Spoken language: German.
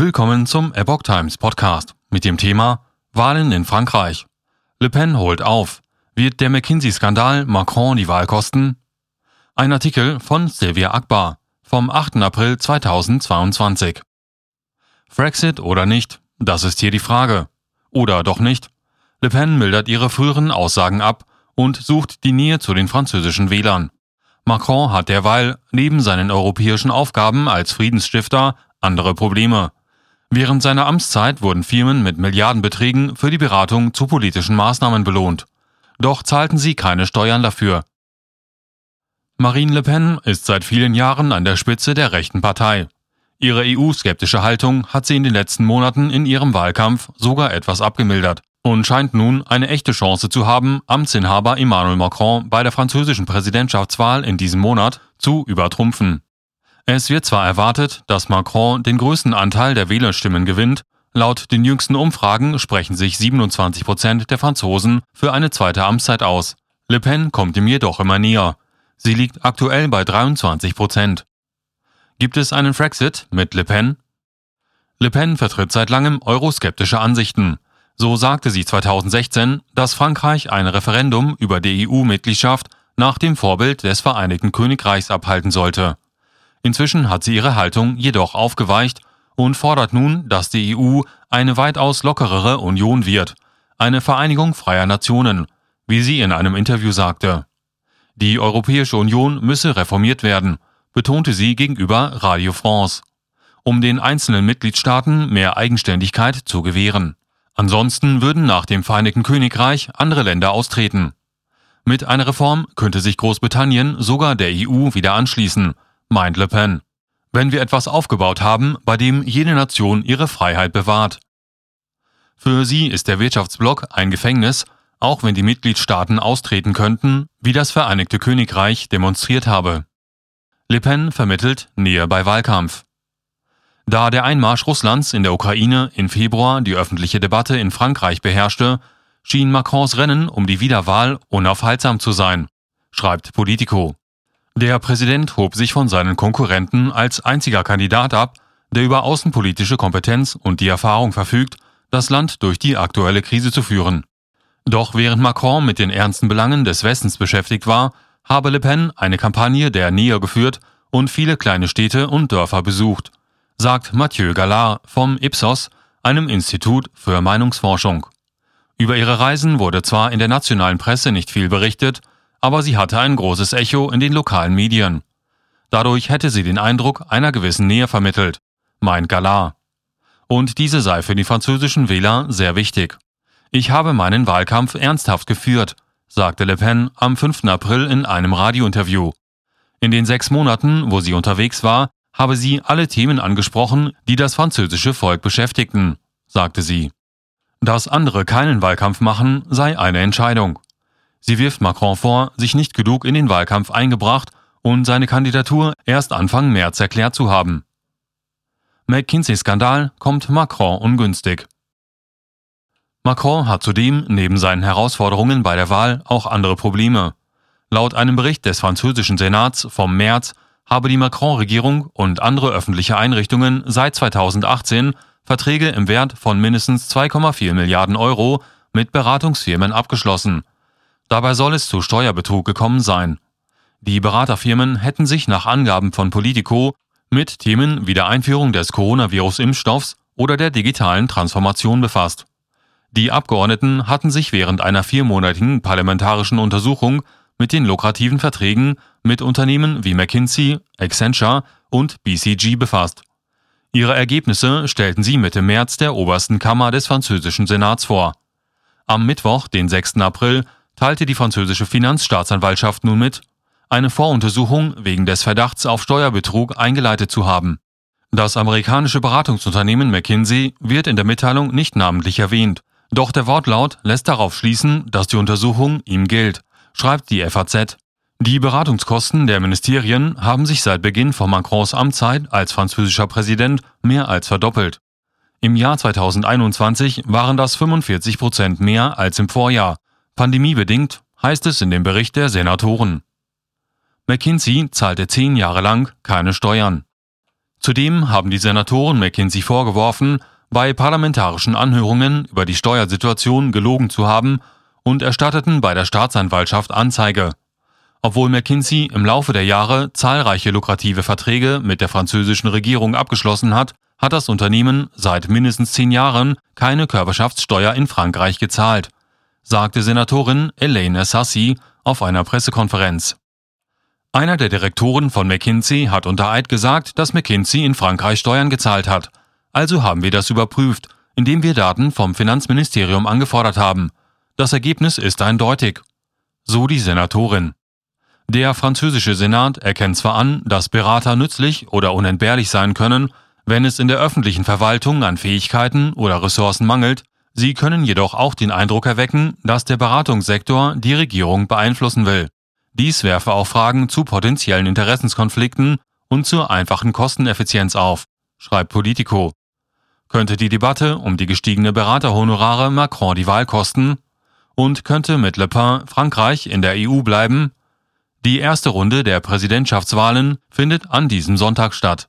Willkommen zum Epoch Times Podcast mit dem Thema Wahlen in Frankreich. Le Pen holt auf. Wird der McKinsey-Skandal Macron die Wahl kosten? Ein Artikel von Sylvia Akbar vom 8. April 2022. Brexit oder nicht? Das ist hier die Frage. Oder doch nicht? Le Pen mildert ihre früheren Aussagen ab und sucht die Nähe zu den französischen Wählern. Macron hat derweil neben seinen europäischen Aufgaben als Friedensstifter andere Probleme. Während seiner Amtszeit wurden Firmen mit Milliardenbeträgen für die Beratung zu politischen Maßnahmen belohnt. Doch zahlten sie keine Steuern dafür. Marine Le Pen ist seit vielen Jahren an der Spitze der rechten Partei. Ihre EU-skeptische Haltung hat sie in den letzten Monaten in ihrem Wahlkampf sogar etwas abgemildert und scheint nun eine echte Chance zu haben, Amtsinhaber Emmanuel Macron bei der französischen Präsidentschaftswahl in diesem Monat zu übertrumpfen. Es wird zwar erwartet, dass Macron den größten Anteil der Wählerstimmen gewinnt, laut den jüngsten Umfragen sprechen sich 27 Prozent der Franzosen für eine zweite Amtszeit aus. Le Pen kommt ihm jedoch immer näher. Sie liegt aktuell bei 23 Prozent. Gibt es einen Frexit mit Le Pen? Le Pen vertritt seit langem euroskeptische Ansichten. So sagte sie 2016, dass Frankreich ein Referendum über die EU-Mitgliedschaft nach dem Vorbild des Vereinigten Königreichs abhalten sollte. Inzwischen hat sie ihre Haltung jedoch aufgeweicht und fordert nun, dass die EU eine weitaus lockerere Union wird, eine Vereinigung freier Nationen, wie sie in einem Interview sagte. Die Europäische Union müsse reformiert werden, betonte sie gegenüber Radio France, um den einzelnen Mitgliedstaaten mehr Eigenständigkeit zu gewähren. Ansonsten würden nach dem Vereinigten Königreich andere Länder austreten. Mit einer Reform könnte sich Großbritannien sogar der EU wieder anschließen, meint Le Pen. Wenn wir etwas aufgebaut haben, bei dem jede Nation ihre Freiheit bewahrt. Für sie ist der Wirtschaftsblock ein Gefängnis, auch wenn die Mitgliedstaaten austreten könnten, wie das Vereinigte Königreich demonstriert habe. Le Pen vermittelt Nähe bei Wahlkampf. Da der Einmarsch Russlands in der Ukraine im Februar die öffentliche Debatte in Frankreich beherrschte, schien Macrons Rennen um die Wiederwahl unaufhaltsam zu sein, schreibt Politico. Der Präsident hob sich von seinen Konkurrenten als einziger Kandidat ab, der über außenpolitische Kompetenz und die Erfahrung verfügt, das Land durch die aktuelle Krise zu führen. Doch während Macron mit den ernsten Belangen des Westens beschäftigt war, habe Le Pen eine Kampagne der Nähe geführt und viele kleine Städte und Dörfer besucht, sagt Mathieu Gallard vom Ipsos, einem Institut für Meinungsforschung. Über ihre Reisen wurde zwar in der nationalen Presse nicht viel berichtet, aber sie hatte ein großes Echo in den lokalen Medien. Dadurch hätte sie den Eindruck einer gewissen Nähe vermittelt, meint Gallard. Und diese sei für die französischen Wähler sehr wichtig. Ich habe meinen Wahlkampf ernsthaft geführt, sagte Le Pen am 5. April in einem Radiointerview. In den sechs Monaten, wo sie unterwegs war, habe sie alle Themen angesprochen, die das französische Volk beschäftigten, sagte sie. Dass andere keinen Wahlkampf machen, sei eine Entscheidung. Sie wirft Macron vor, sich nicht genug in den Wahlkampf eingebracht und seine Kandidatur erst Anfang März erklärt zu haben. McKinsey-Skandal kommt Macron ungünstig. Macron hat zudem neben seinen Herausforderungen bei der Wahl auch andere Probleme. Laut einem Bericht des französischen Senats vom März habe die Macron-Regierung und andere öffentliche Einrichtungen seit 2018 Verträge im Wert von mindestens 2,4 Milliarden Euro mit Beratungsfirmen abgeschlossen. Dabei soll es zu Steuerbetrug gekommen sein. Die Beraterfirmen hätten sich nach Angaben von Politico mit Themen wie der Einführung des Coronavirus-Impfstoffs oder der digitalen Transformation befasst. Die Abgeordneten hatten sich während einer viermonatigen parlamentarischen Untersuchung mit den lukrativen Verträgen mit Unternehmen wie McKinsey, Accenture und BCG befasst. Ihre Ergebnisse stellten sie Mitte März der obersten Kammer des französischen Senats vor. Am Mittwoch, den 6. April, teilte die französische Finanzstaatsanwaltschaft nun mit, eine Voruntersuchung wegen des Verdachts auf Steuerbetrug eingeleitet zu haben. Das amerikanische Beratungsunternehmen McKinsey wird in der Mitteilung nicht namentlich erwähnt, doch der Wortlaut lässt darauf schließen, dass die Untersuchung ihm gilt, schreibt die FAZ. Die Beratungskosten der Ministerien haben sich seit Beginn von Macrons Amtszeit als französischer Präsident mehr als verdoppelt. Im Jahr 2021 waren das 45 Prozent mehr als im Vorjahr. Pandemiebedingt heißt es in dem Bericht der Senatoren. McKinsey zahlte zehn Jahre lang keine Steuern. Zudem haben die Senatoren McKinsey vorgeworfen, bei parlamentarischen Anhörungen über die Steuersituation gelogen zu haben und erstatteten bei der Staatsanwaltschaft Anzeige. Obwohl McKinsey im Laufe der Jahre zahlreiche lukrative Verträge mit der französischen Regierung abgeschlossen hat, hat das Unternehmen seit mindestens zehn Jahren keine Körperschaftssteuer in Frankreich gezahlt, sagte Senatorin Elaine Sassi auf einer Pressekonferenz. Einer der Direktoren von McKinsey hat unter Eid gesagt, dass McKinsey in Frankreich Steuern gezahlt hat. Also haben wir das überprüft, indem wir Daten vom Finanzministerium angefordert haben. Das Ergebnis ist eindeutig. So die Senatorin. Der französische Senat erkennt zwar an, dass Berater nützlich oder unentbehrlich sein können, wenn es in der öffentlichen Verwaltung an Fähigkeiten oder Ressourcen mangelt, sie können jedoch auch den Eindruck erwecken, dass der Beratungssektor die Regierung beeinflussen will. Dies werfe auch Fragen zu potenziellen Interessenskonflikten und zur einfachen Kosteneffizienz auf, schreibt Politico. Könnte die Debatte um die gestiegene Beraterhonorare Macron die Wahl kosten? Und könnte mit Le Pen Frankreich in der EU bleiben? Die erste Runde der Präsidentschaftswahlen findet an diesem Sonntag statt.